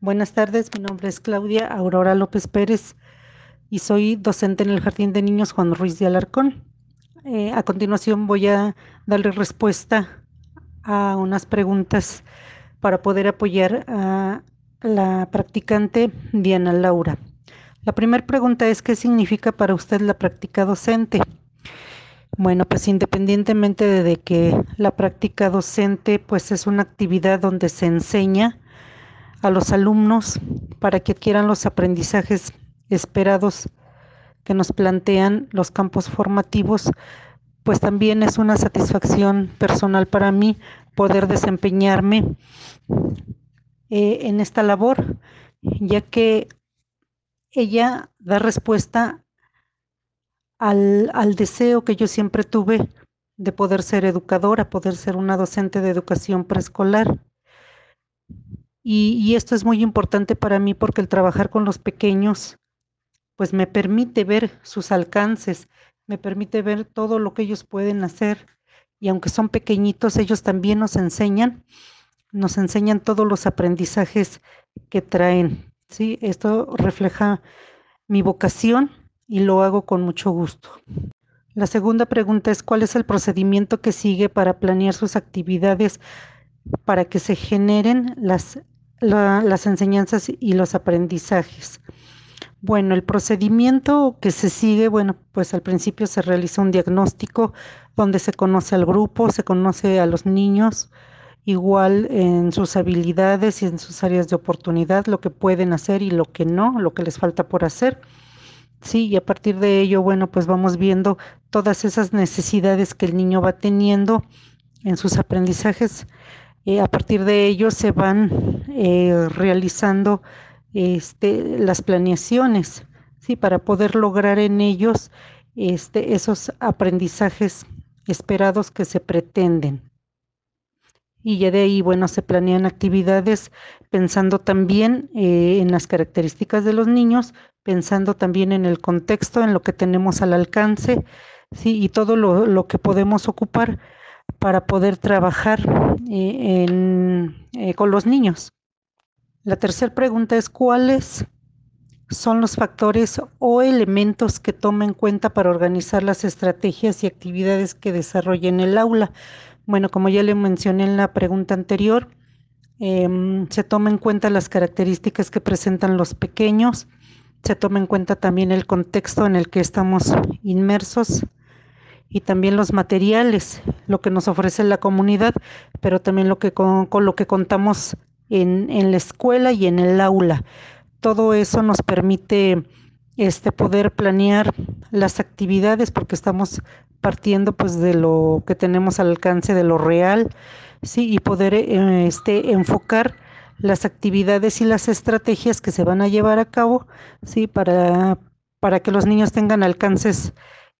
Buenas tardes, mi nombre es Claudia Aurora López Pérez y soy docente en el Jardín de Niños Juan Ruiz de Alarcón. Eh, a continuación voy a darle respuesta a unas preguntas para poder apoyar a la practicante Diana Laura. La primera pregunta es, ¿qué significa para usted la práctica docente? Bueno, pues independientemente de que la práctica docente pues es una actividad donde se enseña a los alumnos para que adquieran los aprendizajes esperados que nos plantean los campos formativos, pues también es una satisfacción personal para mí poder desempeñarme eh, en esta labor, ya que ella da respuesta al, al deseo que yo siempre tuve de poder ser educadora, poder ser una docente de educación preescolar. Y, esto es muy importante para mí porque el trabajar con los pequeños, pues me permite ver sus alcances, me permite ver todo lo que ellos pueden hacer. Y aunque son pequeñitos, ellos también nos enseñan, nos enseñan todos los aprendizajes que traen. ¿sí? Esto refleja mi vocación y lo hago con mucho gusto. La segunda pregunta es cuál es el procedimiento que sigue para planear sus actividades para que se generen las las enseñanzas y los aprendizajes. Bueno, el procedimiento que se sigue, bueno, pues al principio se realiza un diagnóstico donde se conoce al grupo, se conoce a los niños, igual en sus habilidades y en sus áreas de oportunidad, lo que pueden hacer y lo que no, lo que les falta por hacer. Sí, y a partir de ello, bueno, pues vamos viendo todas esas necesidades que el niño va teniendo en sus aprendizajes eh, a partir de ello se van eh, realizando este, las planeaciones, ¿sí? para poder lograr en ellos este, esos aprendizajes esperados que se pretenden. Y ya de ahí, bueno, se planean actividades pensando también eh, en las características de los niños, pensando también en el contexto, en lo que tenemos al alcance, ¿sí? y todo lo, lo que podemos ocupar para poder trabajar eh, eh, con los niños. La tercera pregunta es cuáles son los factores o elementos que toma en cuenta para organizar las estrategias y actividades que desarrolla en el aula. Bueno, como ya le mencioné en la pregunta anterior, em, se toma en cuenta las características que presentan los pequeños, se toma en cuenta también el contexto en el que estamos inmersos, y también los materiales, lo que nos ofrece la comunidad, pero también lo que con, lo que contamos en, en, la escuela y en el aula. Todo eso nos permite este, poder planear las actividades porque estamos partiendo pues de lo que tenemos al alcance de lo real, sí, y poder eh, este, enfocar las actividades y las estrategias que se van a llevar a cabo, sí, para, para que los niños tengan alcances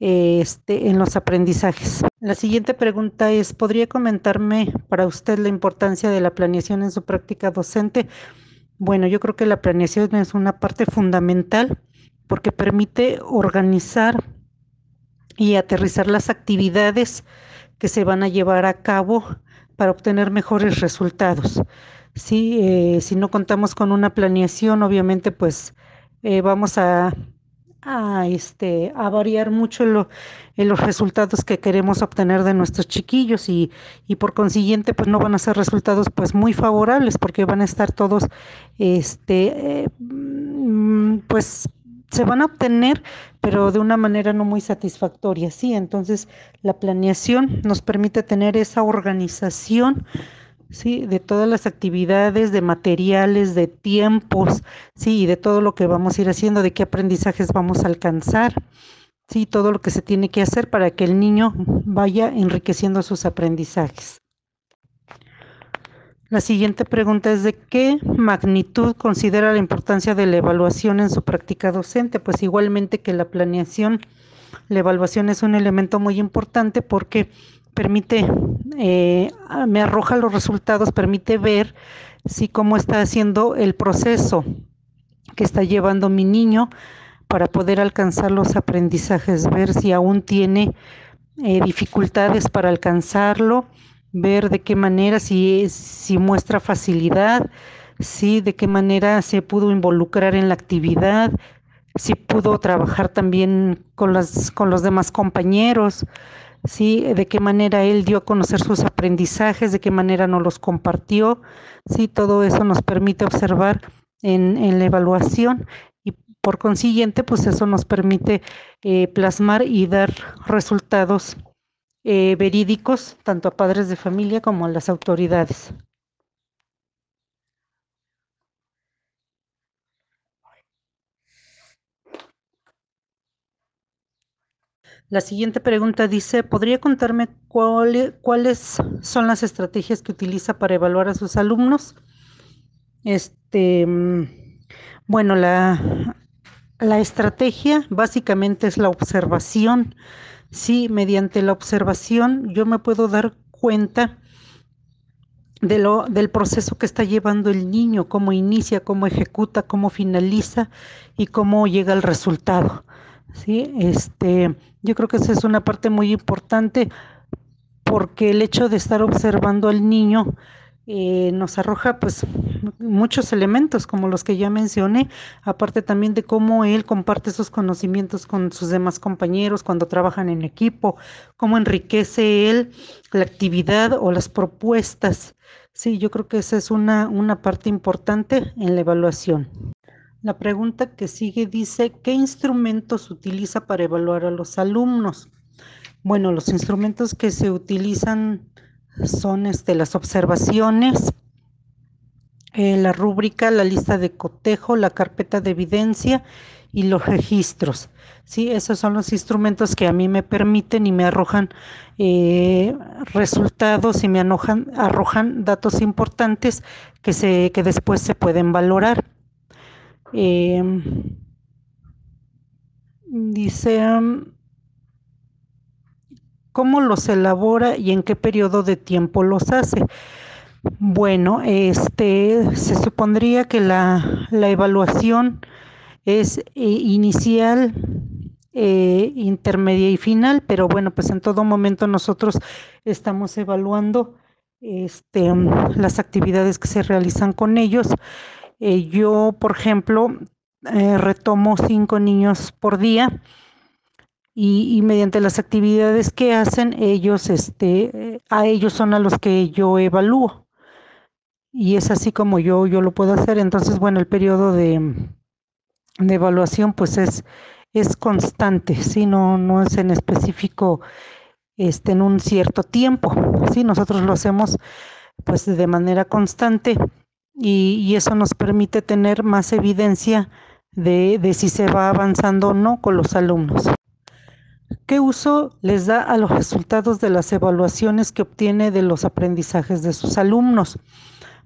este, en los aprendizajes. La siguiente pregunta es, ¿podría comentarme para usted la importancia de la planeación en su práctica docente? Bueno, yo creo que la planeación es una parte fundamental porque permite organizar y aterrizar las actividades que se van a llevar a cabo para obtener mejores resultados. Eh, si no contamos con una planeación, obviamente pues eh, vamos a a, este, a variar mucho en, los resultados que queremos obtener de nuestros chiquillos y, y, por consiguiente pues no van a ser resultados pues muy favorables porque van a estar todos este eh, mm, pues se van a obtener pero de una manera no muy satisfactoria. Sí entonces la planeación nos permite tener esa organización ¿sí? De todas las actividades, de materiales, de tiempos, ¿sí? Y de todo lo que vamos a ir haciendo, de qué aprendizajes vamos a alcanzar, ¿sí? Todo lo que se tiene que hacer para que el niño vaya enriqueciendo sus aprendizajes. La siguiente pregunta es de qué magnitud considera la importancia de la evaluación en su práctica docente. Pues igualmente que la planeación, la evaluación es un elemento muy importante porque permite, eh, me arroja los resultados, permite ver si cómo está haciendo el proceso que está llevando mi niño para poder alcanzar los aprendizajes, ver si aún tiene eh, dificultades para alcanzarlo, ver de qué manera, si, si muestra facilidad, sí, de qué manera se pudo involucrar en la actividad, si pudo trabajar también con, las, con los demás compañeros, ¿sí? de qué manera él dio a conocer sus aprendizajes, de qué manera nos los compartió. ¿sí? Todo eso nos permite observar en, en la evaluación y por consiguiente, pues eso nos permite eh, plasmar y dar resultados eh, verídicos tanto a padres de familia como a las autoridades. La siguiente pregunta dice, ¿podría contarme cuáles son las estrategias que utiliza para evaluar a sus alumnos? Este, mm, bueno, la, la estrategia básicamente es la observación. Sí, mediante la observación yo me puedo dar cuenta de lo, del proceso que está llevando el niño, cómo inicia, cómo ejecuta, cómo finaliza y cómo llega al resultado. ¿Sí? Este, yo creo que esa es una parte muy importante porque el hecho de estar observando al niño eh, nos arroja pues muchos elementos como los que ya mencioné, aparte también de cómo él comparte esos conocimientos con sus demás compañeros cuando trabajan en equipo, cómo enriquece él la actividad o las propuestas. Sí, yo creo que esa es una, una parte importante en la evaluación. La pregunta que sigue dice, ¿qué instrumentos utiliza para evaluar a los alumnos? Bueno, los instrumentos que se utilizan son este, las observaciones, eh, la rúbrica, la lista de cotejo, la carpeta de evidencia y los registros. ¿sí? Esos son los instrumentos que a mí me permiten y me arrojan eh, resultados y me arrojan datos importantes que, se, que después se pueden valorar. Em, dice, ¿cómo los elabora y en qué periodo de tiempo los hace? Bueno, este se supondría que la, evaluación es eh, inicial, eh, intermedia y final, pero bueno, pues en todo momento nosotros estamos evaluando este, las actividades que se realizan con ellos eh, yo, por ejemplo, eh, retomo cinco niños por día y, mediante las actividades que hacen, ellos, este, a ellos son a los que yo evalúo. Y es así como yo, yo lo puedo hacer. Entonces, bueno, el periodo de, evaluación pues es, es constante, ¿sí? no, no es en específico este, en un cierto tiempo. ¿sí? Nosotros lo hacemos pues de manera constante y, eso nos permite tener más evidencia de, de si se va avanzando o no con los alumnos. ¿Qué uso les da a los resultados de las evaluaciones que obtiene de los aprendizajes de sus alumnos?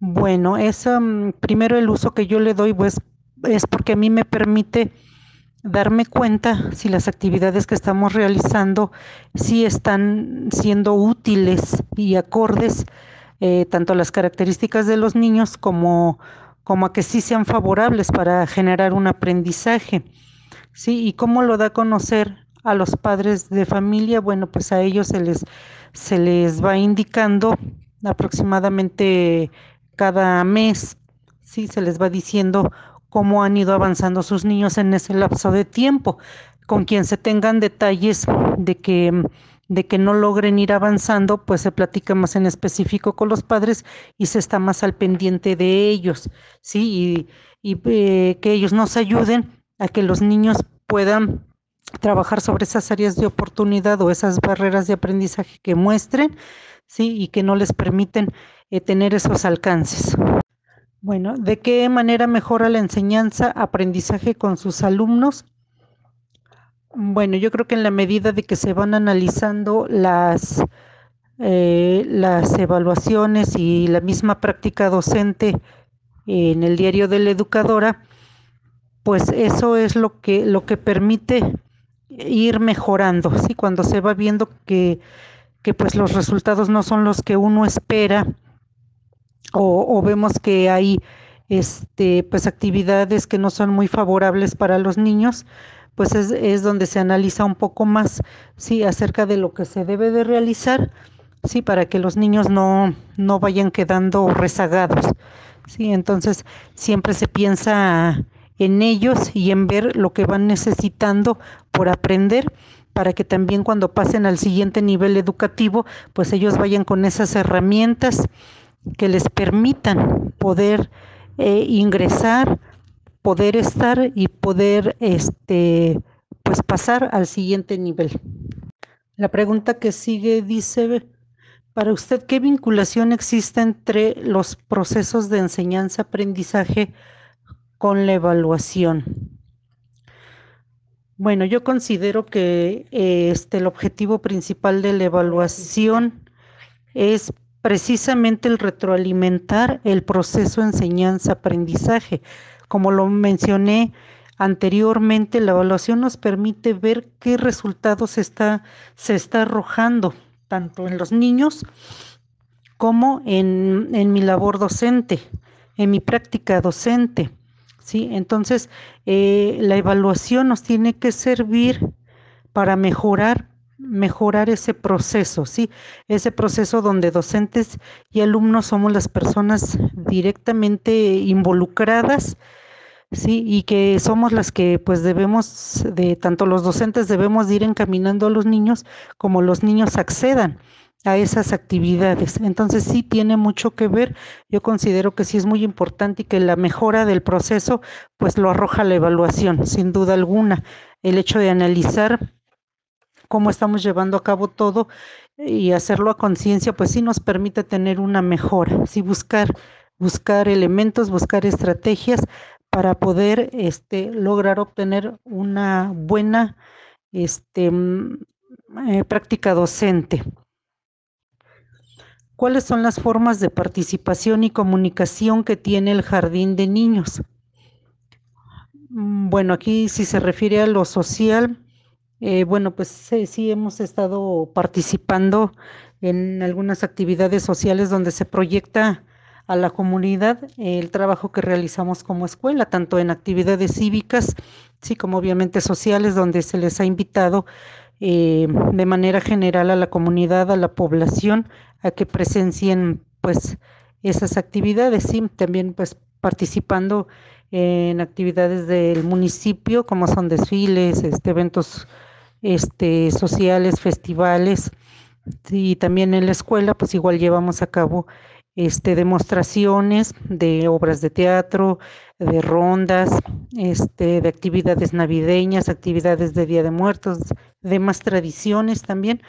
Bueno, es mm, primero el uso que yo le doy pues, es porque a mí me permite darme cuenta si las actividades que estamos realizando si están siendo útiles y acordes eh, tanto las características de los niños como, como a que sí sean favorables para generar un aprendizaje. ¿sí? ¿Y cómo lo da a conocer a los padres de familia? Bueno, pues a ellos se les, se les va indicando aproximadamente cada mes, ¿sí? se les va diciendo cómo han ido avanzando sus niños en ese lapso de tiempo, con quien se tengan detalles de que de que no logren ir avanzando, pues se platica más en específico con los padres y se está más al pendiente de ellos, ¿sí? Y, eh, que ellos nos ayuden a que los niños puedan trabajar sobre esas áreas de oportunidad o esas barreras de aprendizaje que muestren, ¿sí? Y que no les permiten eh, tener esos alcances. Bueno, ¿de qué manera mejora la enseñanza, aprendizaje con sus alumnos? Bueno, yo creo que en la medida de que se van analizando las, eh, las evaluaciones y la misma práctica docente en el diario de la educadora, pues eso es lo que, lo que permite ir mejorando, ¿sí? Cuando se va viendo que, que pues los resultados no son los que uno espera o, o vemos que hay este, pues actividades que no son muy favorables para los niños, pues es, donde se analiza un poco más, sí, acerca de lo que se debe de realizar, sí, para que los niños no, no vayan quedando rezagados, ¿sí? Entonces siempre se piensa en ellos y en ver lo que van necesitando por aprender para que también cuando pasen al siguiente nivel educativo, pues ellos vayan con esas herramientas que les permitan poder eh, ingresar, poder estar y poder este pues pasar al siguiente nivel. La pregunta que sigue dice, para usted, ¿qué vinculación existe entre los procesos de enseñanza-aprendizaje con la evaluación? Bueno, yo considero que este, el objetivo principal de la evaluación es precisamente el retroalimentar el proceso enseñanza-aprendizaje. Como lo mencioné anteriormente, la evaluación nos permite ver qué resultados está, se está arrojando, tanto en los niños como en, en mi labor docente, en mi práctica docente. ¿sí? Entonces, eh, la evaluación nos tiene que servir para mejorar mejorar ese proceso, ¿sí? Ese proceso donde docentes y alumnos somos las personas directamente involucradas, ¿sí? Y que somos las que pues debemos de tanto los docentes debemos ir encaminando a los niños como los niños accedan a esas actividades. Entonces sí tiene mucho que ver. Yo considero que sí es muy importante y que la mejora del proceso pues lo arroja la evaluación, sin duda alguna. El hecho de analizar cómo estamos llevando a cabo todo y hacerlo a conciencia pues sí nos permite tener una mejora, sí buscar buscar elementos, buscar estrategias para poder este, lograr obtener una buena este, mm, eh, práctica docente. ¿Cuáles son las formas de participación y comunicación que tiene el jardín de niños? Mm, bueno, aquí si se refiere a lo social, eh, bueno, pues sí, hemos estado participando en algunas actividades sociales donde se proyecta a la comunidad el trabajo que realizamos como escuela, tanto en actividades cívicas, sí, como obviamente sociales, donde se les ha invitado eh, de manera general a la comunidad, a la población, a que presencien pues esas actividades, sí, también pues participando en actividades del municipio, como son desfiles, este, eventos este, sociales, festivales, y también en la escuela, pues igual llevamos a cabo este, demostraciones de obras de teatro, de rondas, este, de actividades navideñas, actividades de Día de Muertos, demás tradiciones también,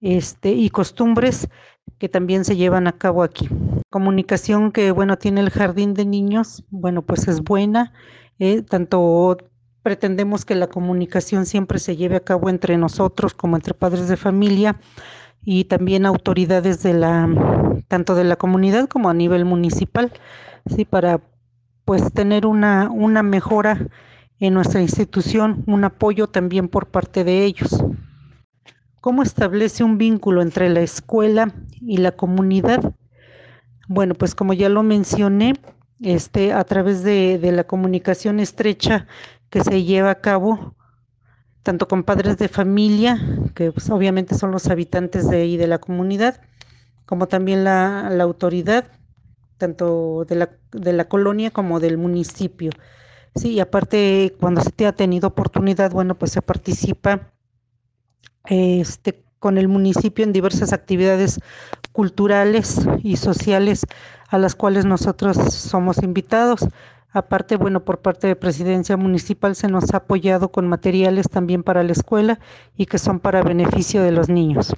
este, y costumbres que también se llevan a cabo aquí. Comunicación que, bueno, tiene el jardín de niños, bueno, pues es buena, eh, tanto pretendemos que la comunicación siempre se lleve a cabo entre nosotros como entre padres de familia y también autoridades de la tanto de la comunidad como a nivel municipal, sí, para pues tener una, una mejora en nuestra institución, un apoyo también por parte de ellos. ¿Cómo establece un vínculo entre la escuela y la comunidad? Bueno, pues como ya lo mencioné, este, a través de, de la comunicación estrecha que se lleva a cabo tanto con padres de familia, que pues, obviamente son los habitantes de ahí de la comunidad, como también la, la autoridad, tanto de la, de la, colonia como del municipio. Sí, y aparte, cuando se te ha tenido oportunidad, bueno, pues se participa este, con el municipio en diversas actividades culturales y sociales a las cuales nosotros somos invitados. Aparte, bueno, por parte de Presidencia Municipal se nos ha apoyado con materiales también para la escuela y que son para beneficio de los niños.